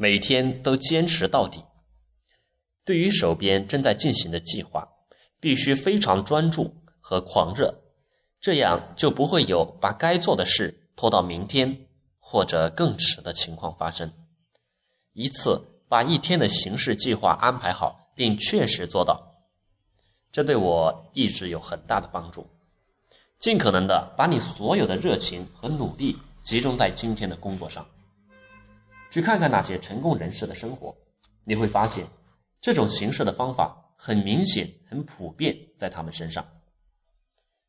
每天都坚持到底。对于手边正在进行的计划，必须非常专注和狂热，这样就不会有把该做的事拖到明天或者更迟的情况发生。一次把一天的行事计划安排好，并确实做到，这对我一直有很大的帮助。尽可能的把你所有的热情和努力集中在今天的工作上。去看看那些成功人士的生活，你会发现。这种形式的方法很明显、很普遍，在他们身上。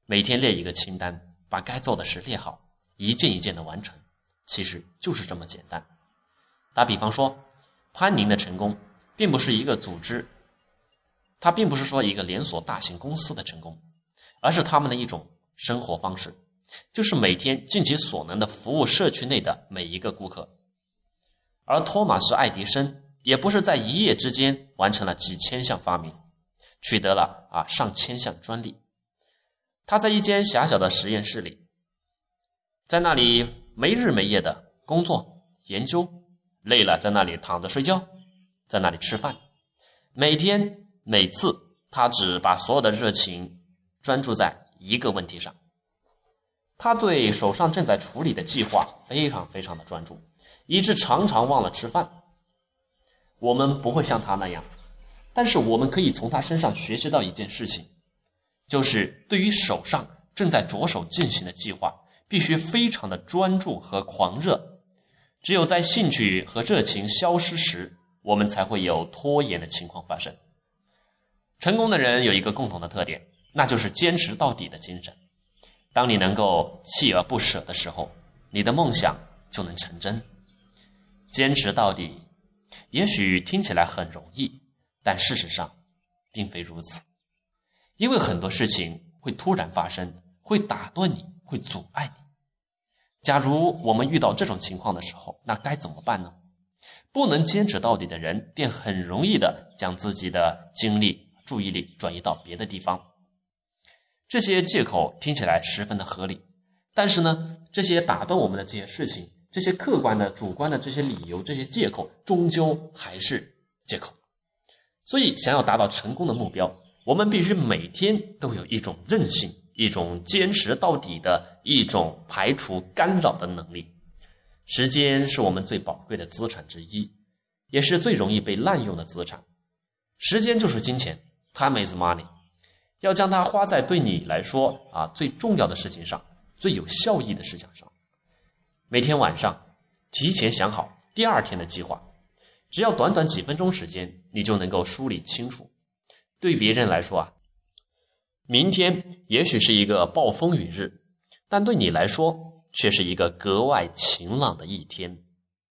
每天列一个清单，把该做的事列好，一件一件的完成，其实就是这么简单。打比方说，潘宁的成功，并不是一个组织，它并不是说一个连锁大型公司的成功，而是他们的一种生活方式，就是每天尽其所能的服务社区内的每一个顾客。而托马斯·爱迪生。也不是在一夜之间完成了几千项发明，取得了啊上千项专利。他在一间狭小的实验室里，在那里没日没夜的工作研究，累了在那里躺着睡觉，在那里吃饭。每天每次，他只把所有的热情专注在一个问题上。他对手上正在处理的计划非常非常的专注，以致常常忘了吃饭。我们不会像他那样，但是我们可以从他身上学习到一件事情，就是对于手上正在着手进行的计划，必须非常的专注和狂热。只有在兴趣和热情消失时，我们才会有拖延的情况发生。成功的人有一个共同的特点，那就是坚持到底的精神。当你能够锲而不舍的时候，你的梦想就能成真。坚持到底。也许听起来很容易，但事实上，并非如此。因为很多事情会突然发生，会打断你，会阻碍你。假如我们遇到这种情况的时候，那该怎么办呢？不能坚持到底的人，便很容易的将自己的精力、注意力转移到别的地方。这些借口听起来十分的合理，但是呢，这些打断我们的这些事情。这些客观的、主观的这些理由、这些借口，终究还是借口。所以，想要达到成功的目标，我们必须每天都有一种韧性、一种坚持到底的一种排除干扰的能力。时间是我们最宝贵的资产之一，也是最容易被滥用的资产。时间就是金钱，time is money。要将它花在对你来说啊最重要的事情上，最有效益的事情上。每天晚上，提前想好第二天的计划，只要短短几分钟时间，你就能够梳理清楚。对别人来说啊，明天也许是一个暴风雨日，但对你来说却是一个格外晴朗的一天。